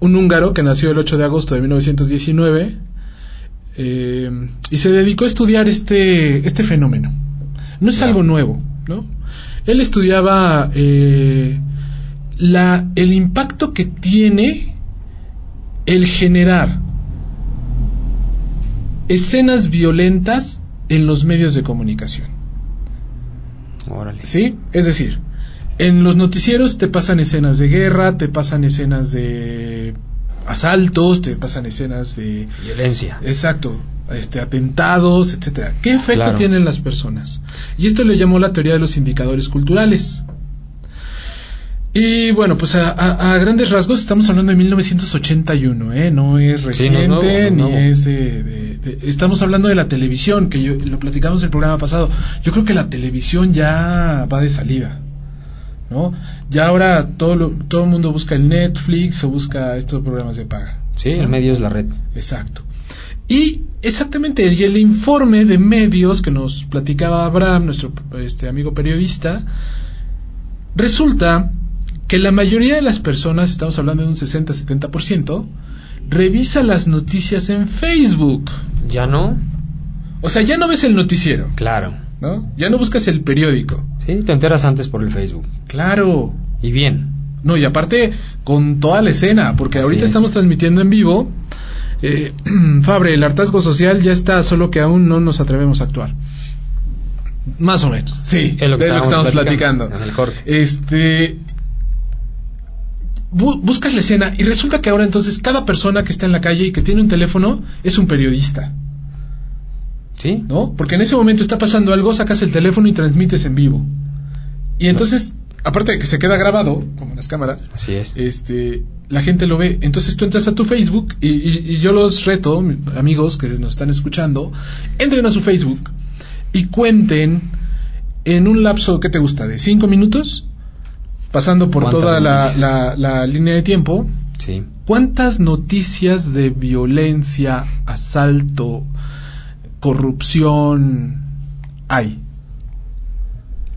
un húngaro que nació el 8 de agosto de 1919, eh, y se dedicó a estudiar este, este fenómeno. No es algo nuevo, ¿no? Él estudiaba eh, la, el impacto que tiene el generar escenas violentas en los medios de comunicación. Órale. ¿Sí? Es decir, en los noticieros te pasan escenas de guerra, te pasan escenas de asaltos, te pasan escenas de Violencia. Exacto, este atentados, etcétera. ¿Qué efecto Claro. tienen las personas? Y esto le llamó la teoría de los indicadores culturales. Y bueno, pues a, a- a grandes rasgos estamos hablando de 1981, ¿eh? No es Sí, no reciente, es nuevo, no es ni nuevo. es de, de- de- Estamos hablando de la televisión, que yo, lo platicamos el programa pasado. Yo creo que la televisión ya va de salida, ¿no? Ya ahora todo lo, todo el mundo busca el Netflix o busca estos programas de paga. Sí, el medio es la red. Exacto. Y exactamente, y el informe de medios que nos platicaba Abraham, nuestro este, amigo periodista, resulta que la mayoría de las personas, estamos hablando de un 60-70%, revisa las noticias en Facebook. ¿Ya no? O sea, ya no ves el noticiero, Claro. ¿No? Ya no buscas el periódico. Sí, te enteras antes por el Facebook. Claro. Y bien. No, y aparte con toda la escena, porque Así ahorita es. estamos transmitiendo en vivo. Eh, Fabre, el hartazgo social ya está, solo que aún no nos atrevemos a actuar. Más o menos, sí, Es lo que de lo que estábamos estamos platicando. platicando en el corte. Este. bu- buscas la escena y resulta que ahora entonces cada persona que está en la calle y que tiene un teléfono es un periodista, ¿Sí? ¿no? Porque en ese momento está pasando algo, sacas el teléfono y transmites en vivo. Y entonces, aparte de que se queda grabado, como en las cámaras, Así es. este la gente lo ve. Entonces tú entras a tu Facebook y, y- y yo los reto, mi- amigos que nos están escuchando, entren a su Facebook y cuenten en un lapso que te gusta de cinco minutos, pasando por ¿Cuántas toda la, noticias? la- la línea de tiempo, Sí. ¿cuántas noticias de violencia, asalto, corrupción hay?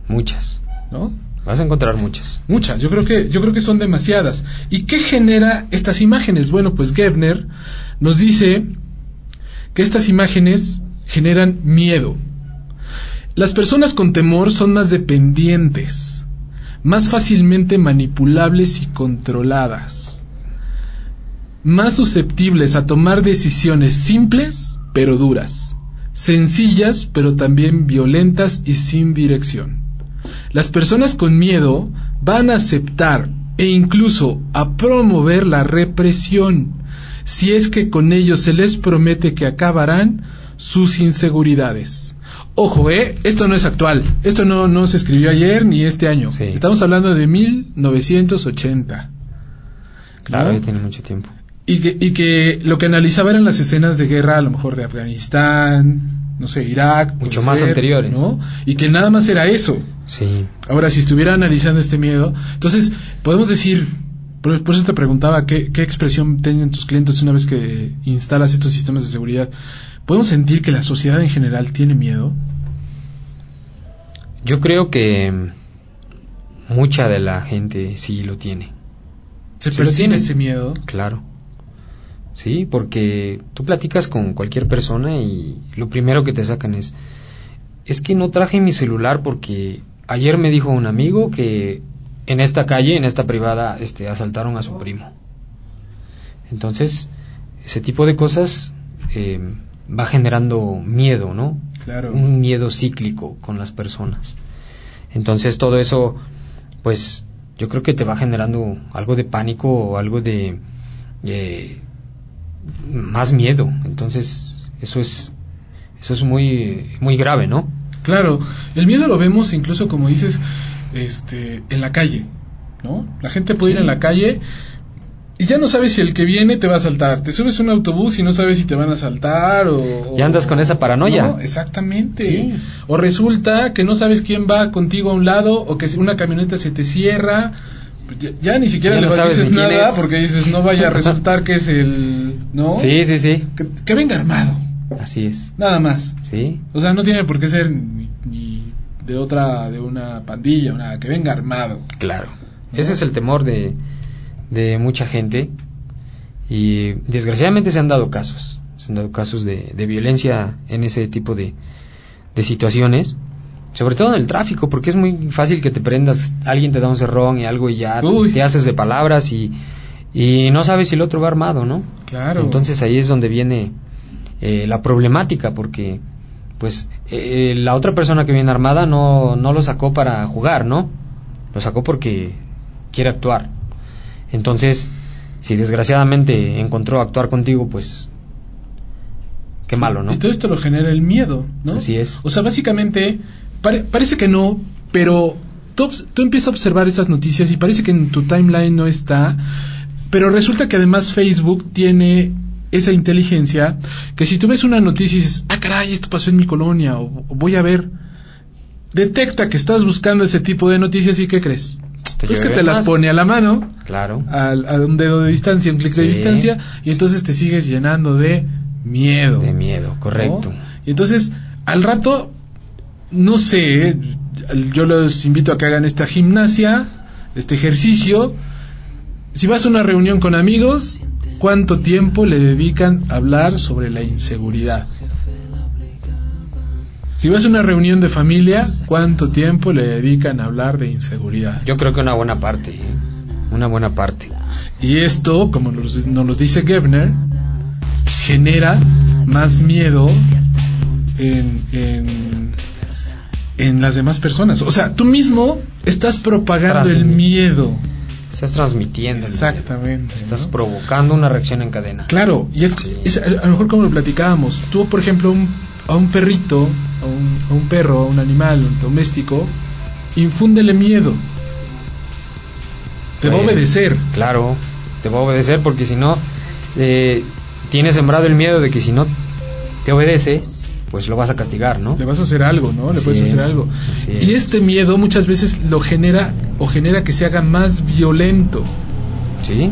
Muchas. ¿No? Vas a encontrar muchas. Muchas, yo creo que yo creo que son demasiadas. ¿Y qué genera estas imágenes? Bueno, pues Gebner nos dice que estas imágenes generan miedo. Las personas con temor son más dependientes, más fácilmente manipulables y controladas, más susceptibles a tomar decisiones simples pero duras, sencillas pero también violentas y sin dirección. Las personas con miedo van a aceptar e incluso a promover la represión si es que con ello se les promete que acabarán sus inseguridades Ojo, ¿eh? Esto no es actual. Esto no, no se escribió ayer ni este año. Sí. Estamos hablando de 1980. Claro, ¿no? tiene mucho tiempo. Y que, y que lo que analizaba eran las escenas de guerra, a lo mejor de Afganistán, no sé, Irak. Mucho más anteriores. ¿no? Y que nada más era eso. Sí. Ahora, si estuviera analizando este miedo, entonces podemos decir, por, por eso te preguntaba, ¿qué, ¿qué expresión tienen tus clientes una vez que instalas estos sistemas de seguridad? ¿Podemos sentir que la sociedad en general tiene miedo? Yo creo que mucha de la gente sí lo tiene. ¿Se percibe tiene. ese miedo? Claro. Sí, porque tú platicas con cualquier persona y lo primero que te sacan es, es que no traje mi celular porque ayer me dijo un amigo que en esta calle, en esta privada, este, asaltaron a su primo. Entonces, ese tipo de cosas eh, va generando miedo, ¿no? Claro. Un miedo cíclico con las personas. Entonces, todo eso, pues, yo creo que te va generando algo de pánico o algo de eh, más miedo. Entonces, eso es eso es muy muy grave, ¿no? Claro, el miedo lo vemos incluso como dices, este, en la calle, ¿no? La gente puede ir en la calle y ya no sabes si el que viene te va a saltar. Te subes a un autobús y no sabes si te van a saltar o... Ya andas con esa paranoia. No, exactamente. Sí. O resulta que no sabes quién va contigo a un lado o que si una camioneta se te cierra. Ya, ya ni siquiera Ya le no sabes dices nada porque dices no vaya a resultar que es el... ¿No? Sí, sí, sí. Que, que venga armado. Así es. Nada más. Sí. O sea, no tiene por qué ser ni, ni de otra, de una pandilla o nada, que venga armado. Claro. Ese es el temor de, de mucha gente y desgraciadamente se han dado casos, se han dado casos de, de violencia en ese tipo de, de situaciones, sobre todo en el tráfico, porque es muy fácil que te prendas, alguien te da un cerrón y algo y ya Uy. te haces de palabras y, y no sabes si el otro va armado, ¿no? Claro. Entonces ahí es donde viene eh, la problemática, porque pues eh, la otra persona que viene armada no, no lo sacó para jugar, ¿no? Lo sacó porque quiere actuar. Entonces, si desgraciadamente encontró actuar contigo, pues qué malo, ¿no? Y todo esto lo genera el miedo, ¿no? Así es. O sea, básicamente, pare- parece que no, pero tú, tú empiezas a observar esas noticias y parece que en tu timeline no está, pero resulta que además Facebook tiene esa inteligencia que si tú ves una noticia y dices, ah, caray, esto pasó en mi colonia, o, o voy a ver, detecta que estás buscando ese tipo de noticias y ¿qué crees? Pues que te las más. pone a la mano, Claro. a, un dedo de distancia, un clic de distancia, y entonces te sigues llenando de miedo. De miedo, correcto. ¿no? Y entonces, al rato, no sé, ¿eh? yo los invito a que hagan esta gimnasia, este ejercicio. Si vas a una reunión con amigos, ¿cuánto tiempo le dedican a hablar sobre la inseguridad? Si vas a una reunión de familia, ¿cuánto tiempo le dedican a hablar de inseguridad? Yo creo que una buena parte, ¿eh? una buena parte. Y esto, como nos, nos lo dice Gebner, genera más miedo en, en, en las demás personas. O sea, tú mismo estás propagando el miedo. Estás transmitiendo. el miedo. Exactamente. Estás ¿no? provocando una reacción en cadena. Claro, y es, Sí. es a lo mejor como lo platicábamos. Tú, por ejemplo, un- a un perrito, a un, a un perro, a un animal doméstico, infúndele miedo. Te va a Pues, obedecer. Claro, te va a obedecer porque si no, eh, tienes sembrado el miedo de que si no te obedece, pues lo vas a castigar, ¿no? le vas a hacer algo, ¿no? Le Así puedes hacer es, algo. Y es. este miedo muchas veces lo genera o genera que se haga más violento, Sí,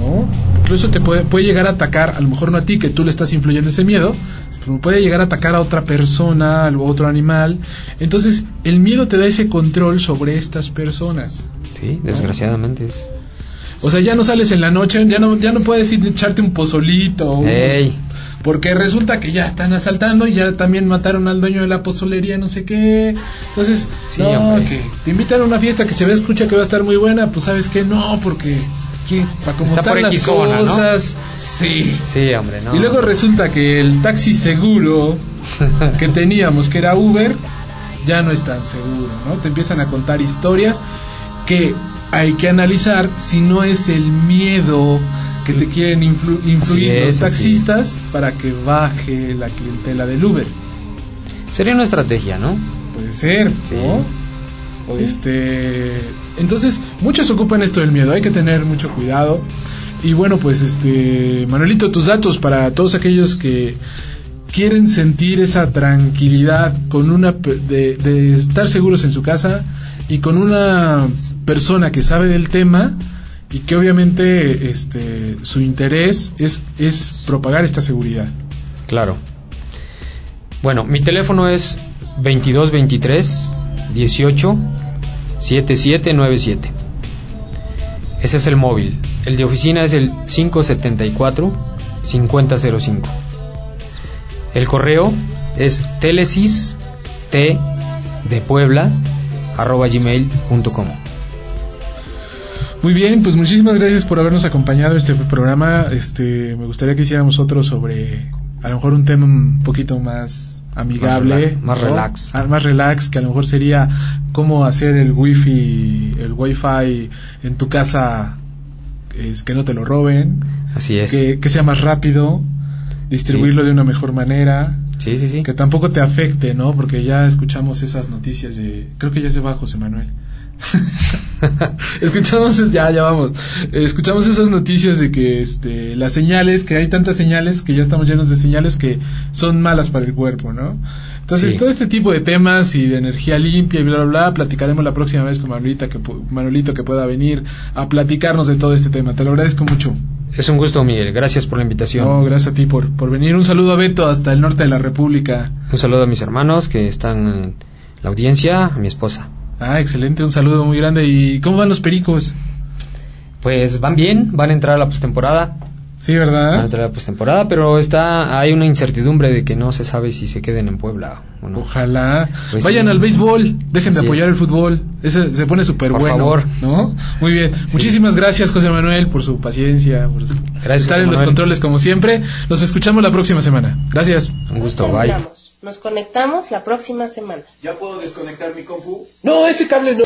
¿no? Incluso te puede, puede llegar a atacar, a lo mejor no a ti, que tú le estás influyendo ese miedo, pero puede llegar a atacar a otra persona, a otro animal. Entonces, el miedo te da ese control sobre estas personas. sí, desgraciadamente es. O sea, ya no sales en la noche, ya no, ya no puedes ir echarte un pozolito. un- Porque resulta que ya están asaltando y ya también mataron al dueño de la pozolería, no sé qué. Entonces, Sí, no, que te invitan a una fiesta que se ve, escucha que va a estar muy buena, pues sabes que no, porque para cómo Está están por las cosas, sí. sí, hombre, no. Y luego resulta que el taxi seguro que teníamos, que era Uber, ya no es tan seguro, ¿no? Te empiezan a contar historias que hay que analizar si no es el miedo que te quieren influ- influir los taxistas para que baje la clientela del Uber. Sería una estrategia, ¿no? Puede ser, Sí. ¿no? O Este, entonces, muchos ocupan esto del miedo, hay que tener mucho cuidado. Y bueno, pues este, Manuelito, tus datos para todos aquellos que quieren sentir esa tranquilidad con una de, de estar seguros en su casa y con una persona que sabe del tema y que obviamente este su interés es es propagar esta seguridad. Claro. Bueno, mi teléfono es 2223 18 7797. Ese es el móvil. El de oficina es el 574 5005. El correo es telesis t de Puebla arroba gmail.com. Muy bien, pues muchísimas gracias por habernos acompañado en este programa. Este, me gustaría que hiciéramos otro sobre a lo mejor un tema un poquito más amigable, Más rela- más relax. Ah, más relax, que a lo mejor sería cómo hacer el wifi, el wifi en tu casa es que no te lo roben, Así es. que, que sea más rápido, distribuirlo de una mejor manera, Sí, sí, sí. que tampoco te afecte, ¿no? Porque ya escuchamos esas noticias de... Creo que ya se va José Manuel. escuchamos, es- ya, ya vamos. Escuchamos esas noticias de que este, las señales, que hay tantas señales, que ya estamos llenos de señales que son malas para el cuerpo, ¿no? Entonces, Sí. todo este tipo de temas y de energía limpia y bla, bla, bla, platicaremos la próxima vez con Manolita que, Manolito que pueda venir a platicarnos de todo este tema. Te lo agradezco mucho. Es un gusto, Miguel. Gracias por la invitación. No, gracias a ti por, por venir. Un saludo a Beto hasta el norte de la República. Un saludo a mis hermanos que están en la audiencia, a mi esposa. Ah, excelente, un saludo muy grande. ¿Y cómo van los pericos? Pues van bien, van a entrar a la postemporada. Sí, Van a ¿verdad? entrar a la postemporada, pero está hay una incertidumbre de que no se sabe si se queden en Puebla o no. Ojalá. Pues Vayan sí. al béisbol, dejen de apoyar es. el fútbol. Ese se pone súper Por bueno. favor. ¿No? Muy bien. Muchísimas gracias, José Manuel, por su paciencia, por su- Gracias, estar José en los controles como siempre. Nos escuchamos la próxima semana. Gracias. Un gusto, bye. Nos conectamos la próxima semana. ¿Ya puedo desconectar mi compu? No, ese cable no.